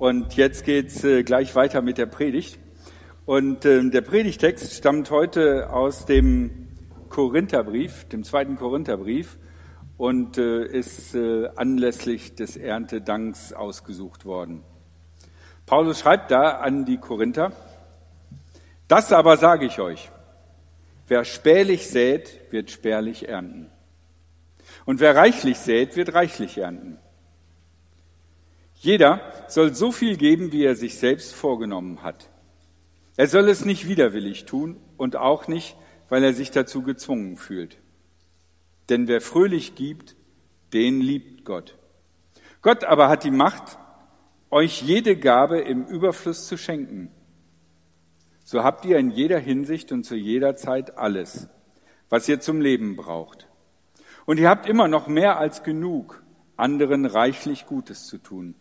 Und jetzt geht's äh, gleich weiter mit der Predigt. Und äh, der Predigtext stammt heute aus dem Korintherbrief, dem zweiten Korintherbrief, und äh, ist äh, anlässlich des Erntedanks ausgesucht worden. Paulus schreibt da an die Korinther, das aber sage ich euch, wer spärlich sät, wird spärlich ernten. Und wer reichlich sät, wird reichlich ernten. Jeder soll so viel geben, wie er sich selbst vorgenommen hat. Er soll es nicht widerwillig tun und auch nicht, weil er sich dazu gezwungen fühlt. Denn wer fröhlich gibt, den liebt Gott. Gott aber hat die Macht, euch jede Gabe im Überfluss zu schenken. So habt ihr in jeder Hinsicht und zu jeder Zeit alles, was ihr zum Leben braucht. Und ihr habt immer noch mehr als genug, anderen reichlich Gutes zu tun.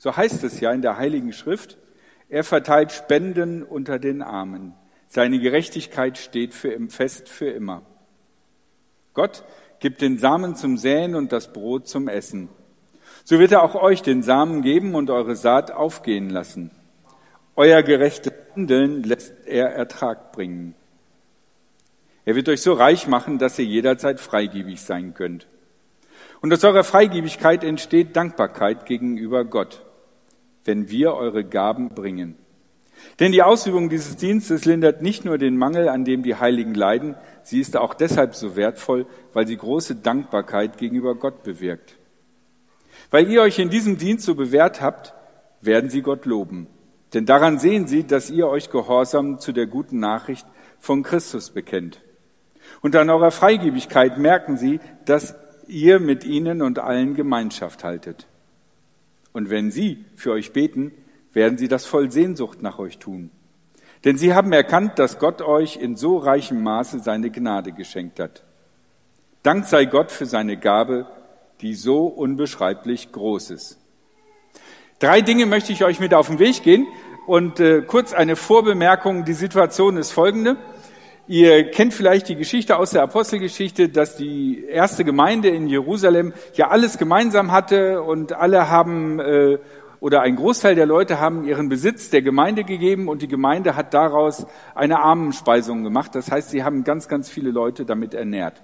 So heißt es ja in der Heiligen Schrift, er verteilt Spenden unter den Armen. Seine Gerechtigkeit steht für im fest für immer. Gott gibt den Samen zum Säen und das Brot zum Essen. So wird er auch euch den Samen geben und eure Saat aufgehen lassen. Euer gerechtes Handeln lässt er Ertrag bringen. Er wird euch so reich machen, dass ihr jederzeit freigebig sein könnt. Und aus eurer Freigebigkeit entsteht Dankbarkeit gegenüber Gott, wenn wir eure Gaben bringen. Denn die Ausübung dieses Dienstes lindert nicht nur den Mangel, an dem die Heiligen leiden, sie ist auch deshalb so wertvoll, weil sie große Dankbarkeit gegenüber Gott bewirkt. Weil ihr euch in diesem Dienst so bewährt habt, werden sie Gott loben. Denn daran sehen sie, dass ihr euch gehorsam zu der guten Nachricht von Christus bekennt. Und an eurer Freigebigkeit merken sie, dass ihr mit ihnen und allen Gemeinschaft haltet. Und wenn sie für euch beten, werden sie das voll Sehnsucht nach euch tun. Denn sie haben erkannt, dass Gott euch in so reichem Maße seine Gnade geschenkt hat. Dank sei Gott für seine Gabe, die so unbeschreiblich groß ist. Drei Dinge möchte ich euch mit auf den Weg gehen und äh, kurz eine Vorbemerkung. Die Situation ist folgende. Ihr kennt vielleicht die Geschichte aus der Apostelgeschichte, dass die erste Gemeinde in Jerusalem ja alles gemeinsam hatte und alle haben äh, oder ein Großteil der Leute haben ihren Besitz der Gemeinde gegeben und die Gemeinde hat daraus eine Armenspeisung gemacht. Das heißt, sie haben ganz, ganz viele Leute damit ernährt.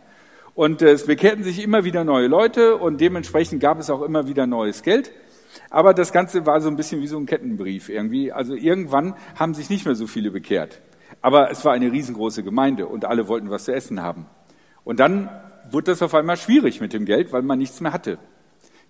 Und äh, es bekehrten sich immer wieder neue Leute und dementsprechend gab es auch immer wieder neues Geld. Aber das Ganze war so ein bisschen wie so ein Kettenbrief irgendwie. Also irgendwann haben sich nicht mehr so viele bekehrt. Aber es war eine riesengroße Gemeinde und alle wollten was zu essen haben. Und dann wurde das auf einmal schwierig mit dem Geld, weil man nichts mehr hatte.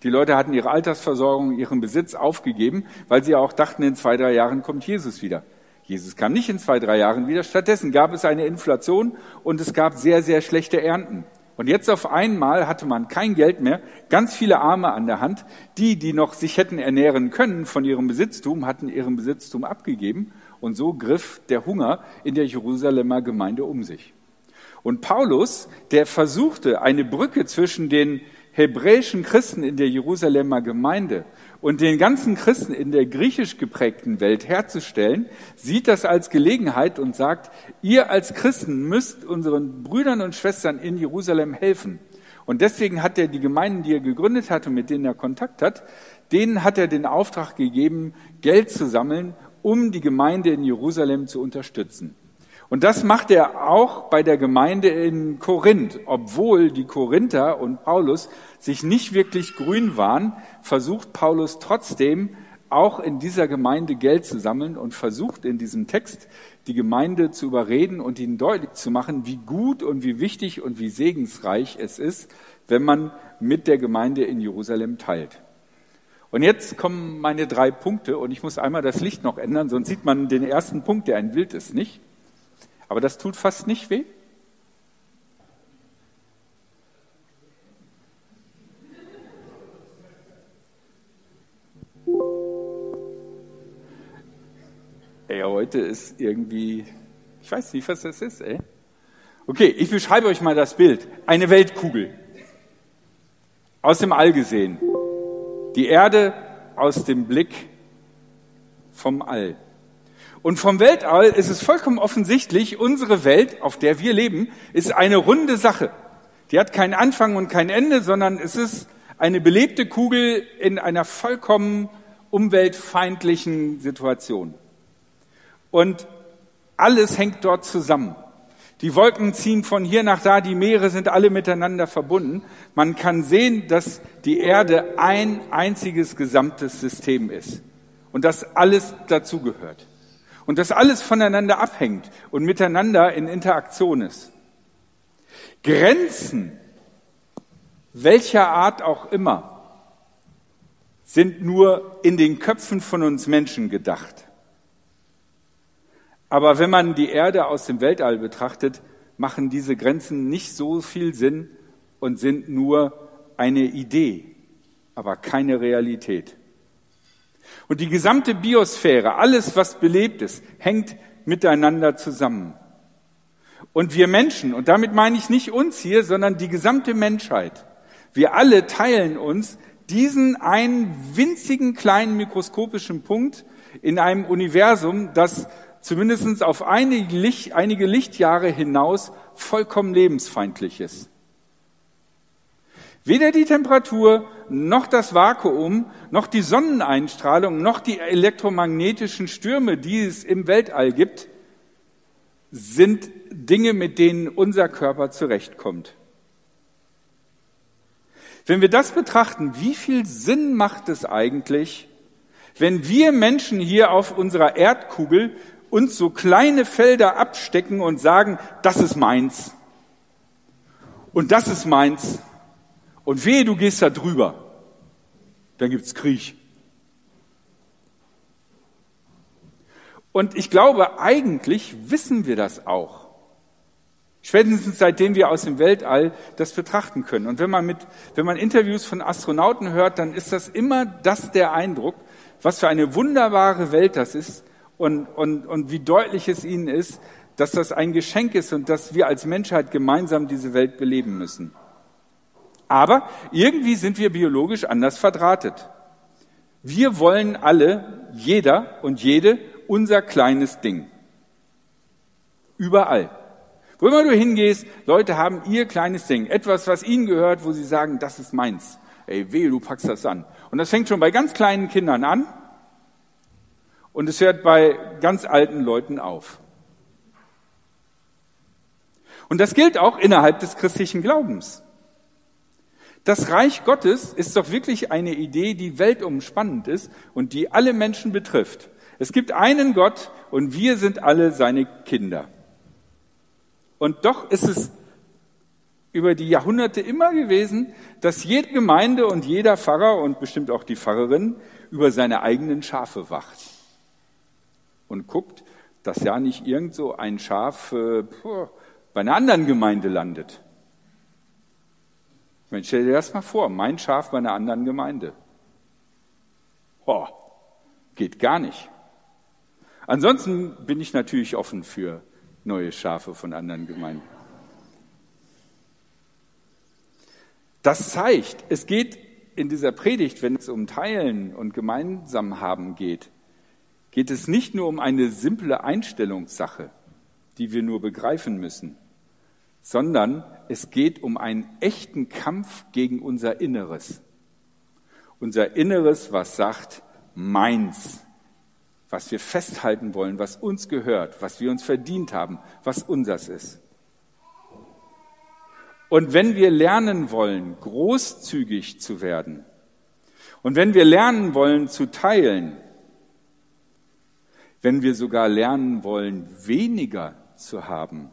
Die Leute hatten ihre Altersversorgung, ihren Besitz aufgegeben, weil sie auch dachten, in zwei, drei Jahren kommt Jesus wieder. Jesus kam nicht in zwei, drei Jahren wieder. Stattdessen gab es eine Inflation und es gab sehr, sehr schlechte Ernten. Und jetzt auf einmal hatte man kein Geld mehr, ganz viele Arme an der Hand. Die, die noch sich hätten ernähren können von ihrem Besitztum, hatten ihren Besitztum abgegeben. Und so griff der Hunger in der Jerusalemer Gemeinde um sich. Und Paulus, der versuchte, eine Brücke zwischen den hebräischen Christen in der Jerusalemer Gemeinde und den ganzen Christen in der griechisch geprägten Welt herzustellen, sieht das als Gelegenheit und sagt, ihr als Christen müsst unseren Brüdern und Schwestern in Jerusalem helfen. Und deswegen hat er die Gemeinden, die er gegründet hat und mit denen er Kontakt hat, denen hat er den Auftrag gegeben, Geld zu sammeln um die Gemeinde in Jerusalem zu unterstützen. Und das macht er auch bei der Gemeinde in Korinth. Obwohl die Korinther und Paulus sich nicht wirklich grün waren, versucht Paulus trotzdem auch in dieser Gemeinde Geld zu sammeln und versucht in diesem Text die Gemeinde zu überreden und ihnen deutlich zu machen, wie gut und wie wichtig und wie segensreich es ist, wenn man mit der Gemeinde in Jerusalem teilt. Und jetzt kommen meine drei Punkte und ich muss einmal das Licht noch ändern, sonst sieht man den ersten Punkt, der ein Bild ist, nicht. Aber das tut fast nicht weh. Ey, heute ist irgendwie, ich weiß nicht, was das ist, ey. Okay, ich beschreibe euch mal das Bild. Eine Weltkugel. Aus dem All gesehen. Die Erde aus dem Blick vom All. Und vom Weltall ist es vollkommen offensichtlich, unsere Welt, auf der wir leben, ist eine runde Sache. Die hat keinen Anfang und kein Ende, sondern es ist eine belebte Kugel in einer vollkommen umweltfeindlichen Situation. Und alles hängt dort zusammen. Die Wolken ziehen von hier nach da, die Meere sind alle miteinander verbunden. Man kann sehen, dass die Erde ein einziges gesamtes System ist und dass alles dazugehört und dass alles voneinander abhängt und miteinander in Interaktion ist. Grenzen, welcher Art auch immer, sind nur in den Köpfen von uns Menschen gedacht. Aber wenn man die Erde aus dem Weltall betrachtet, machen diese Grenzen nicht so viel Sinn und sind nur eine Idee, aber keine Realität. Und die gesamte Biosphäre, alles, was belebt ist, hängt miteinander zusammen. Und wir Menschen, und damit meine ich nicht uns hier, sondern die gesamte Menschheit, wir alle teilen uns diesen einen winzigen kleinen mikroskopischen Punkt in einem Universum, das zumindest auf einige, Licht, einige Lichtjahre hinaus vollkommen lebensfeindlich ist. Weder die Temperatur, noch das Vakuum, noch die Sonneneinstrahlung, noch die elektromagnetischen Stürme, die es im Weltall gibt, sind Dinge, mit denen unser Körper zurechtkommt. Wenn wir das betrachten, wie viel Sinn macht es eigentlich, wenn wir Menschen hier auf unserer Erdkugel uns so kleine Felder abstecken und sagen, das ist meins und das ist meins und wehe, du gehst da drüber, dann gibt's Krieg. Und ich glaube, eigentlich wissen wir das auch. Spätestens seitdem wir aus dem Weltall das betrachten können. Und wenn man mit, wenn man Interviews von Astronauten hört, dann ist das immer das der Eindruck, was für eine wunderbare Welt das ist, und, und, und wie deutlich es ihnen ist, dass das ein Geschenk ist und dass wir als Menschheit gemeinsam diese Welt beleben müssen. Aber irgendwie sind wir biologisch anders verdrahtet. Wir wollen alle, jeder und jede, unser kleines Ding. Überall. Wo immer du hingehst, Leute haben ihr kleines Ding. Etwas, was ihnen gehört, wo sie sagen, das ist meins. Ey, weh, du packst das an. Und das fängt schon bei ganz kleinen Kindern an und es hört bei ganz alten Leuten auf. Und das gilt auch innerhalb des christlichen Glaubens. Das Reich Gottes ist doch wirklich eine Idee, die weltumspannend ist und die alle Menschen betrifft. Es gibt einen Gott und wir sind alle seine Kinder. Und doch ist es über die Jahrhunderte immer gewesen, dass jede Gemeinde und jeder Pfarrer und bestimmt auch die Pfarrerin über seine eigenen Schafe wacht und guckt, dass ja nicht irgend so ein Schaf äh, bei einer anderen Gemeinde landet. Ich meine, stell dir das mal vor, mein Schaf bei einer anderen Gemeinde. Oh, geht gar nicht. Ansonsten bin ich natürlich offen für neue Schafe von anderen Gemeinden. Das zeigt, es geht in dieser Predigt, wenn es um Teilen und Gemeinsam haben geht, geht es nicht nur um eine simple Einstellungssache, die wir nur begreifen müssen, sondern es geht um einen echten Kampf gegen unser Inneres. Unser Inneres, was sagt, meins, was wir festhalten wollen, was uns gehört, was wir uns verdient haben, was unsers ist. Und wenn wir lernen wollen, großzügig zu werden, und wenn wir lernen wollen zu teilen, wenn wir sogar lernen wollen, weniger zu haben,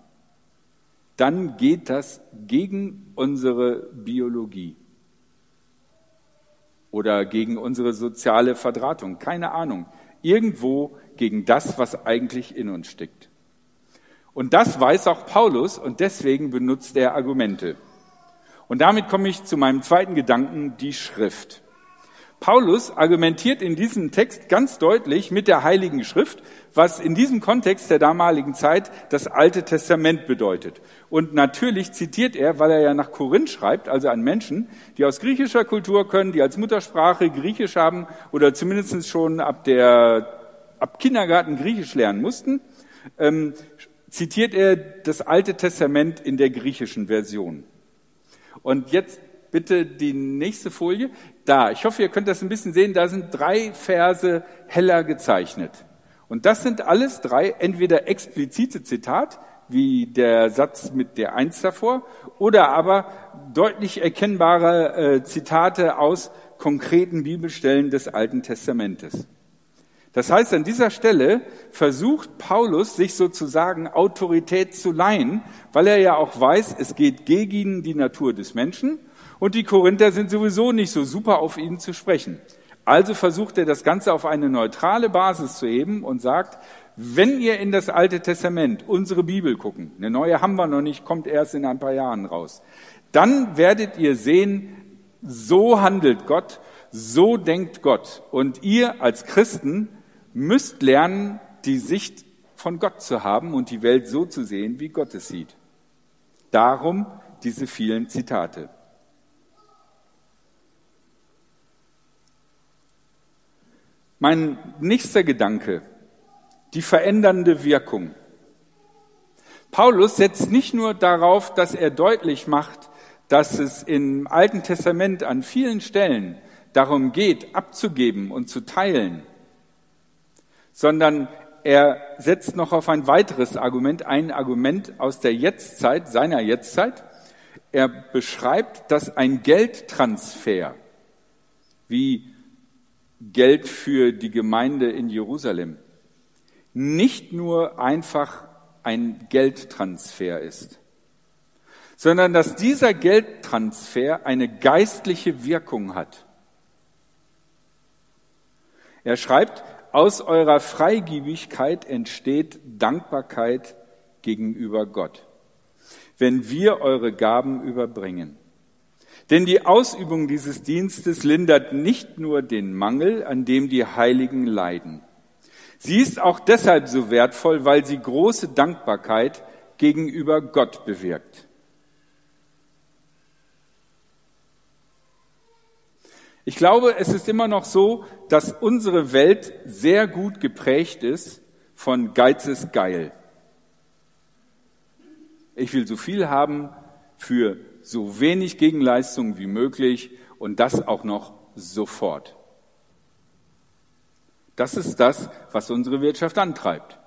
dann geht das gegen unsere Biologie oder gegen unsere soziale Verdrahtung, keine Ahnung. Irgendwo gegen das, was eigentlich in uns steckt. Und das weiß auch Paulus und deswegen benutzt er Argumente. Und damit komme ich zu meinem zweiten Gedanken, die Schrift. Paulus argumentiert in diesem Text ganz deutlich mit der Heiligen Schrift, was in diesem Kontext der damaligen Zeit das Alte Testament bedeutet. Und natürlich zitiert er, weil er ja nach Korinth schreibt, also an Menschen, die aus griechischer Kultur können, die als Muttersprache Griechisch haben oder zumindest schon ab der ab Kindergarten Griechisch lernen mussten, ähm, zitiert er das Alte Testament in der griechischen Version. Und jetzt bitte die nächste Folie. Da, ich hoffe, ihr könnt das ein bisschen sehen, da sind drei Verse heller gezeichnet. Und das sind alles drei entweder explizite Zitat, wie der Satz mit der Eins davor, oder aber deutlich erkennbare äh, Zitate aus konkreten Bibelstellen des Alten Testamentes. Das heißt, an dieser Stelle versucht Paulus, sich sozusagen Autorität zu leihen, weil er ja auch weiß, es geht gegen die Natur des Menschen und die Korinther sind sowieso nicht so super auf ihn zu sprechen. Also versucht er das Ganze auf eine neutrale Basis zu heben und sagt, wenn ihr in das Alte Testament, unsere Bibel gucken, eine neue haben wir noch nicht, kommt erst in ein paar Jahren raus, dann werdet ihr sehen, so handelt Gott, so denkt Gott. Und ihr als Christen müsst lernen, die Sicht von Gott zu haben und die Welt so zu sehen, wie Gott es sieht. Darum diese vielen Zitate. Mein nächster Gedanke, die verändernde Wirkung. Paulus setzt nicht nur darauf, dass er deutlich macht, dass es im Alten Testament an vielen Stellen darum geht, abzugeben und zu teilen, sondern er setzt noch auf ein weiteres Argument, ein Argument aus der Jetztzeit, seiner Jetztzeit. Er beschreibt, dass ein Geldtransfer, wie Geld für die Gemeinde in Jerusalem, nicht nur einfach ein Geldtransfer ist, sondern dass dieser Geldtransfer eine geistliche Wirkung hat. Er schreibt, aus eurer Freigiebigkeit entsteht Dankbarkeit gegenüber Gott, wenn wir eure Gaben überbringen. Denn die Ausübung dieses Dienstes lindert nicht nur den Mangel, an dem die Heiligen leiden. Sie ist auch deshalb so wertvoll, weil sie große Dankbarkeit gegenüber Gott bewirkt. Ich glaube, es ist immer noch so, dass unsere Welt sehr gut geprägt ist von Geiz ist geil. Ich will so viel haben für so wenig Gegenleistung wie möglich und das auch noch sofort. Das ist das, was unsere Wirtschaft antreibt.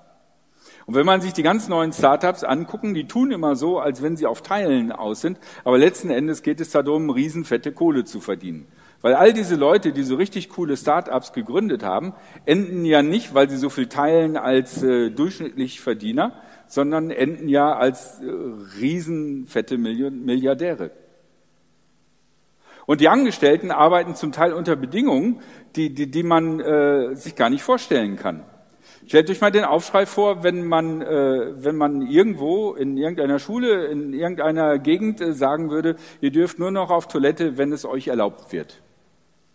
Und wenn man sich die ganz neuen Startups angucken, die tun immer so, als wenn sie auf Teilen aus sind, aber letzten Endes geht es darum, riesenfette Kohle zu verdienen. Weil all diese Leute, die so richtig coole Start-ups gegründet haben, enden ja nicht, weil sie so viel teilen als äh, durchschnittlich Verdiener, sondern enden ja als äh, riesenfette Milliardäre. Und die Angestellten arbeiten zum Teil unter Bedingungen, die, die, die man äh, sich gar nicht vorstellen kann. Stellt euch mal den Aufschrei vor, wenn man, äh, wenn man irgendwo in irgendeiner Schule, in irgendeiner Gegend äh, sagen würde, ihr dürft nur noch auf Toilette, wenn es euch erlaubt wird.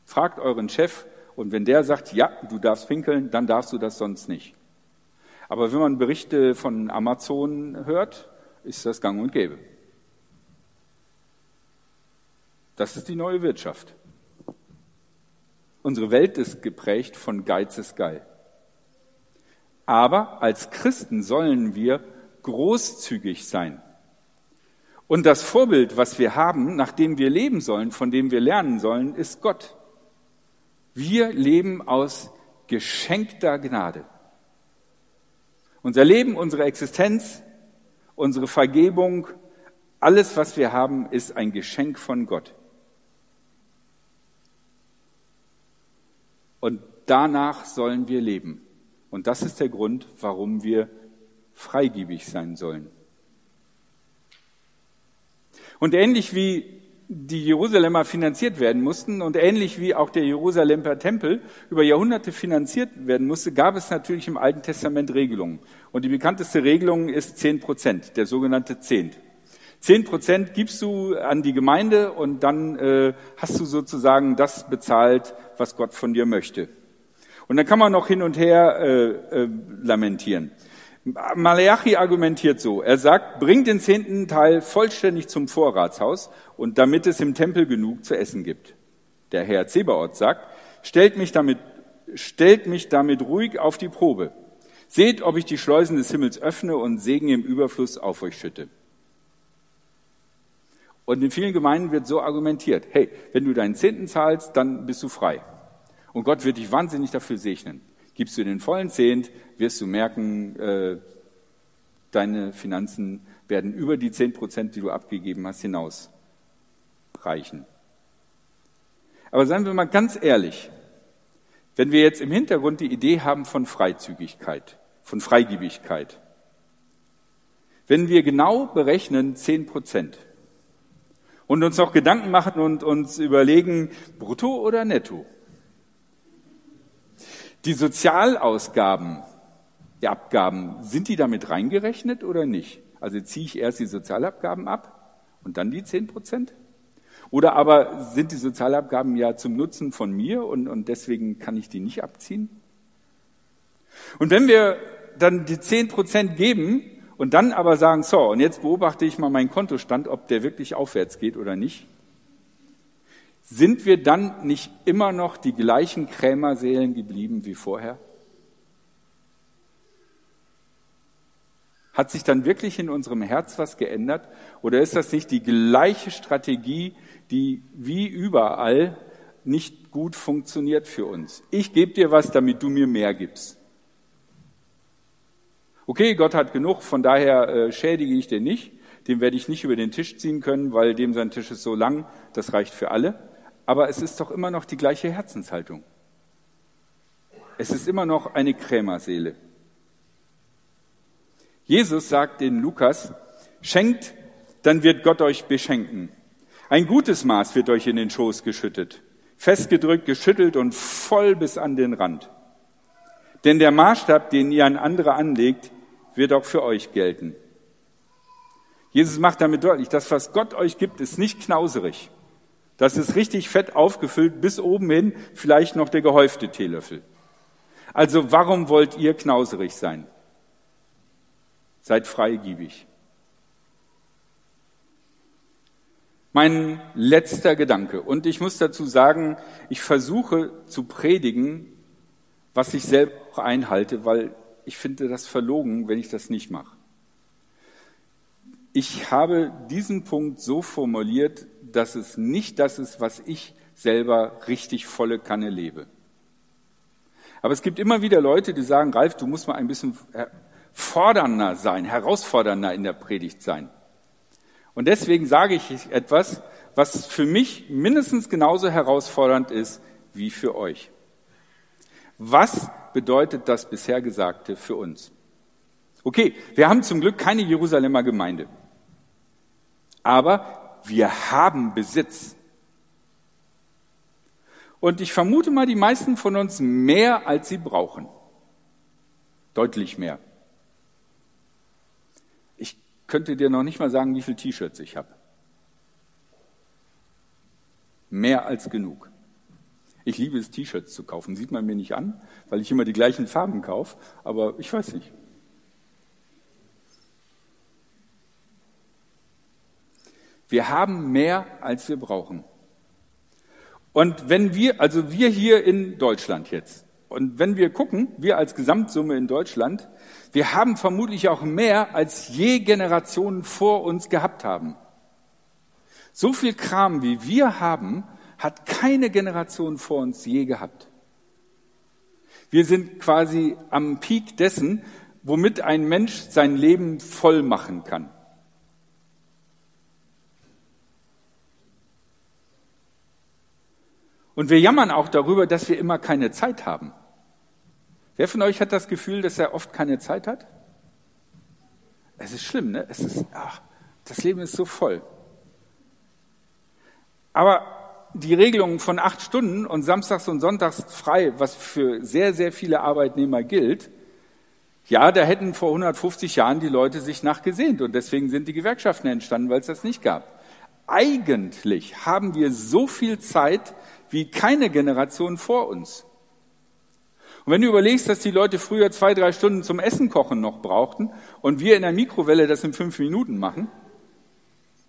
Fragt euren Chef und wenn der sagt, ja, du darfst pinkeln, dann darfst du das sonst nicht. Aber wenn man Berichte von Amazon hört, ist das gang und gäbe. Das ist die neue Wirtschaft. Unsere Welt ist geprägt von Geiz ist geil. Aber als Christen sollen wir großzügig sein. Und das Vorbild, was wir haben, nach dem wir leben sollen, von dem wir lernen sollen, ist Gott. Wir leben aus geschenkter Gnade. Unser Leben, unsere Existenz, unsere Vergebung, alles, was wir haben, ist ein Geschenk von Gott. Und danach sollen wir leben. Und das ist der Grund, warum wir freigebig sein sollen. Und ähnlich wie die Jerusalemer finanziert werden mussten und ähnlich wie auch der Jerusalemer Tempel über Jahrhunderte finanziert werden musste, gab es natürlich im Alten Testament Regelungen. Und die bekannteste Regelung ist zehn Prozent, der sogenannte Zehnt. Zehn Prozent gibst du an die Gemeinde und dann äh, hast du sozusagen das bezahlt, was Gott von dir möchte. Und dann kann man noch hin und her äh, äh, lamentieren. Malachi argumentiert so. Er sagt, bring den zehnten Teil vollständig zum Vorratshaus und damit es im Tempel genug zu essen gibt. Der Herr Zebaoth sagt, stellt mich damit, stellt mich damit ruhig auf die Probe. Seht, ob ich die Schleusen des Himmels öffne und Segen im Überfluss auf euch schütte. Und in vielen Gemeinden wird so argumentiert, hey, wenn du deinen Zehnten zahlst, dann bist du frei. Und Gott wird dich wahnsinnig dafür segnen. Gibst du den vollen Zehnt, wirst du merken, äh, deine Finanzen werden über die zehn Prozent, die du abgegeben hast, hinaus reichen. Aber seien wir mal ganz ehrlich, wenn wir jetzt im Hintergrund die Idee haben von Freizügigkeit, von Freigebigkeit, wenn wir genau berechnen zehn Prozent und uns noch Gedanken machen und uns überlegen, brutto oder netto, die Sozialausgaben, die Abgaben, sind die damit reingerechnet oder nicht? Also ziehe ich erst die Sozialabgaben ab und dann die zehn Prozent? Oder aber sind die Sozialabgaben ja zum Nutzen von mir und, und deswegen kann ich die nicht abziehen? Und wenn wir dann die zehn Prozent geben und dann aber sagen, so, und jetzt beobachte ich mal meinen Kontostand, ob der wirklich aufwärts geht oder nicht, sind wir dann nicht immer noch die gleichen Krämerseelen geblieben wie vorher? Hat sich dann wirklich in unserem Herz was geändert? Oder ist das nicht die gleiche Strategie, die wie überall nicht gut funktioniert für uns? Ich gebe dir was, damit du mir mehr gibst. Okay, Gott hat genug, von daher äh, schädige ich den nicht. Den werde ich nicht über den Tisch ziehen können, weil dem sein Tisch ist so lang, das reicht für alle. Aber es ist doch immer noch die gleiche Herzenshaltung. Es ist immer noch eine Krämerseele. Jesus sagt in Lukas, schenkt, dann wird Gott euch beschenken. Ein gutes Maß wird euch in den Schoß geschüttet, festgedrückt, geschüttelt und voll bis an den Rand. Denn der Maßstab, den ihr an andere anlegt, wird auch für euch gelten. Jesus macht damit deutlich, das, was Gott euch gibt, ist nicht knauserig. Das ist richtig fett aufgefüllt, bis oben hin vielleicht noch der gehäufte Teelöffel. Also warum wollt ihr knauserig sein? Seid freigiebig. Mein letzter Gedanke. Und ich muss dazu sagen, ich versuche zu predigen, was ich auch einhalte, weil ich finde das verlogen, wenn ich das nicht mache. Ich habe diesen Punkt so formuliert, dass es nicht das ist, was ich selber richtig volle Kanne lebe. Aber es gibt immer wieder Leute, die sagen, Ralf, du musst mal ein bisschen fordernder sein, herausfordernder in der Predigt sein. Und deswegen sage ich etwas, was für mich mindestens genauso herausfordernd ist wie für euch. Was bedeutet das bisher Gesagte für uns? Okay, wir haben zum Glück keine Jerusalemer Gemeinde. Aber wir haben Besitz. Und ich vermute mal, die meisten von uns mehr, als sie brauchen. Deutlich mehr könnte dir noch nicht mal sagen, wie viele T-Shirts ich habe. Mehr als genug. Ich liebe es, T-Shirts zu kaufen. Sieht man mir nicht an, weil ich immer die gleichen Farben kaufe, aber ich weiß nicht. Wir haben mehr, als wir brauchen. Und wenn wir, also wir hier in Deutschland jetzt, und wenn wir gucken, wir als Gesamtsumme in Deutschland, wir haben vermutlich auch mehr, als je Generationen vor uns gehabt haben. So viel Kram, wie wir haben, hat keine Generation vor uns je gehabt. Wir sind quasi am Peak dessen, womit ein Mensch sein Leben voll machen kann. Und wir jammern auch darüber, dass wir immer keine Zeit haben. Wer von euch hat das Gefühl, dass er oft keine Zeit hat? Es ist schlimm, ne? Es ist, ach, das Leben ist so voll. Aber die Regelung von acht Stunden und samstags und sonntags frei, was für sehr, sehr viele Arbeitnehmer gilt, ja, da hätten vor 150 Jahren die Leute sich nachgesehnt und deswegen sind die Gewerkschaften entstanden, weil es das nicht gab. Eigentlich haben wir so viel Zeit wie keine Generation vor uns. Und wenn du überlegst, dass die Leute früher zwei, drei Stunden zum Essen kochen noch brauchten und wir in der Mikrowelle das in fünf Minuten machen,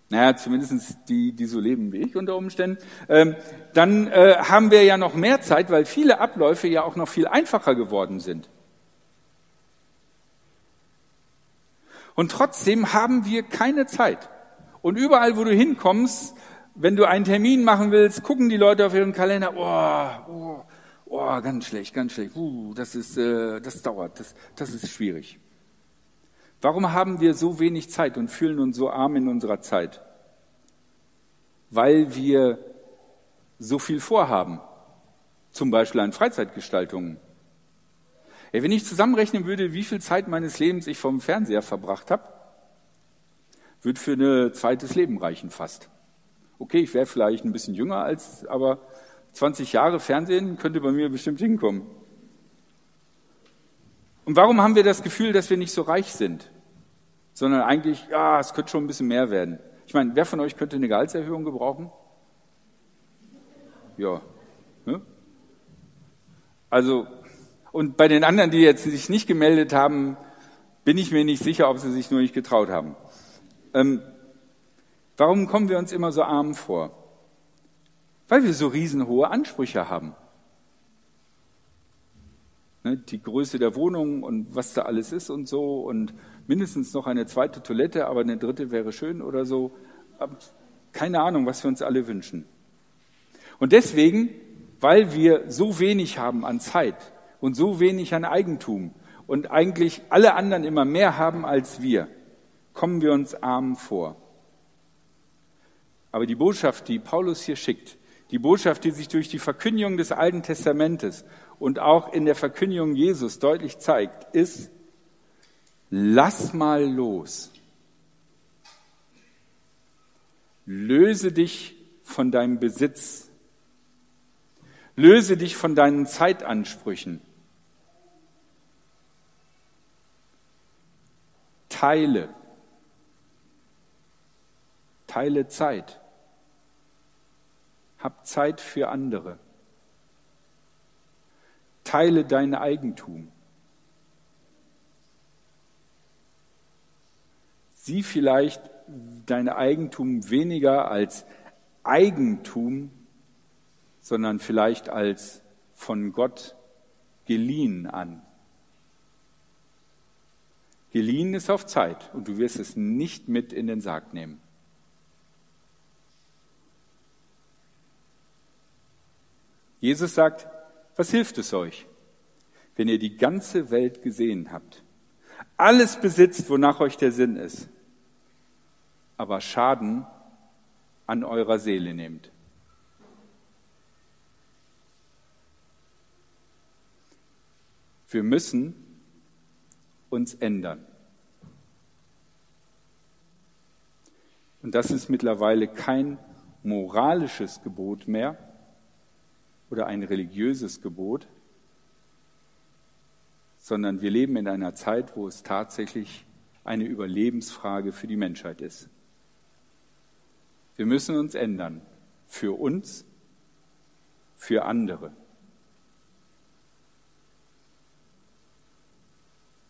naja, zumindest die, die so leben wie ich unter Umständen, ähm, dann äh, haben wir ja noch mehr Zeit, weil viele Abläufe ja auch noch viel einfacher geworden sind. Und trotzdem haben wir keine Zeit. Und überall, wo du hinkommst, wenn du einen Termin machen willst, gucken die Leute auf ihren Kalender, oh, oh, oh ganz schlecht, ganz schlecht, uh, das ist, äh, das dauert, das, das ist schwierig. Warum haben wir so wenig Zeit und fühlen uns so arm in unserer Zeit? Weil wir so viel vorhaben, zum Beispiel an Freizeitgestaltungen. Ja, wenn ich zusammenrechnen würde, wie viel Zeit meines Lebens ich vom Fernseher verbracht habe, würde für ein zweites Leben reichen fast. Okay, ich wäre vielleicht ein bisschen jünger als, aber 20 Jahre Fernsehen könnte bei mir bestimmt hinkommen. Und warum haben wir das Gefühl, dass wir nicht so reich sind? Sondern eigentlich, ja, es könnte schon ein bisschen mehr werden. Ich meine, wer von euch könnte eine Gehaltserhöhung gebrauchen? Ja. Ne? Also, und bei den anderen, die jetzt sich nicht gemeldet haben, bin ich mir nicht sicher, ob sie sich nur nicht getraut haben. Ähm, warum kommen wir uns immer so arm vor? Weil wir so riesenhohe Ansprüche haben. Ne, die Größe der Wohnung und was da alles ist und so und mindestens noch eine zweite Toilette, aber eine dritte wäre schön oder so. Keine Ahnung, was wir uns alle wünschen. Und deswegen, weil wir so wenig haben an Zeit und so wenig an Eigentum und eigentlich alle anderen immer mehr haben als wir, kommen wir uns arm vor. Aber die Botschaft, die Paulus hier schickt, die Botschaft, die sich durch die Verkündigung des Alten Testamentes und auch in der Verkündigung Jesus deutlich zeigt, ist, lass mal los. Löse dich von deinem Besitz. Löse dich von deinen Zeitansprüchen. Teile. Teile Zeit. Hab Zeit für andere. Teile dein Eigentum. Sieh vielleicht dein Eigentum weniger als Eigentum, sondern vielleicht als von Gott geliehen an. Geliehen ist auf Zeit und du wirst es nicht mit in den Sarg nehmen. Jesus sagt, was hilft es euch, wenn ihr die ganze Welt gesehen habt, alles besitzt, wonach euch der Sinn ist, aber Schaden an eurer Seele nehmt? Wir müssen uns ändern. Und das ist mittlerweile kein moralisches Gebot mehr, oder ein religiöses Gebot, sondern wir leben in einer Zeit, wo es tatsächlich eine Überlebensfrage für die Menschheit ist. Wir müssen uns ändern, für uns, für andere.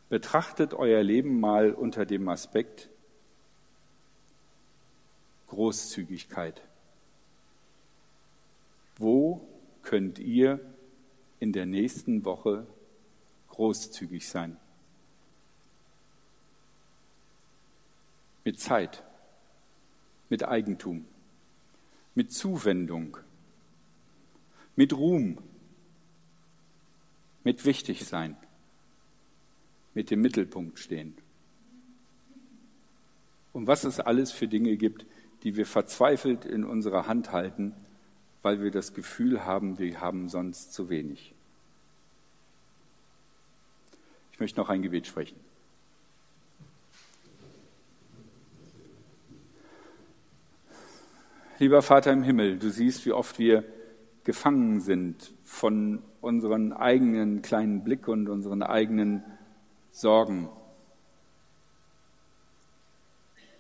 Betrachtet euer Leben mal unter dem Aspekt Großzügigkeit. Wo könnt ihr in der nächsten Woche großzügig sein. Mit Zeit, mit Eigentum, mit Zuwendung, mit Ruhm, mit Wichtigsein, mit dem Mittelpunkt stehen. Und was es alles für Dinge gibt, die wir verzweifelt in unserer Hand halten weil wir das Gefühl haben, wir haben sonst zu wenig. Ich möchte noch ein Gebet sprechen. Lieber Vater im Himmel, du siehst, wie oft wir gefangen sind von unseren eigenen kleinen Blick und unseren eigenen Sorgen.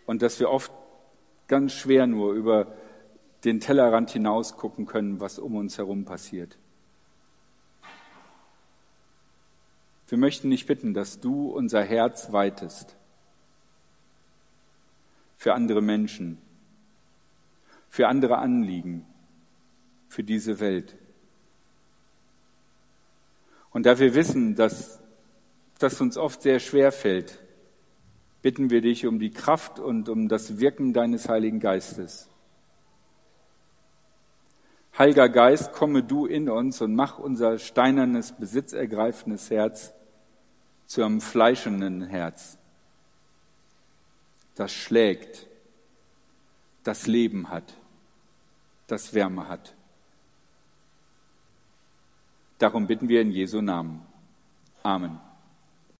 Und dass wir oft ganz schwer nur über den Tellerrand hinaus gucken können, was um uns herum passiert. Wir möchten dich bitten, dass du unser Herz weitest für andere Menschen, für andere Anliegen, für diese Welt. Und da wir wissen, dass das uns oft sehr schwer fällt, bitten wir dich um die Kraft und um das Wirken deines Heiligen Geistes. Heiliger Geist, komme du in uns und mach unser steinernes, besitzergreifendes Herz zu einem fleischenden Herz, das schlägt, das Leben hat, das Wärme hat. Darum bitten wir in Jesu Namen. Amen.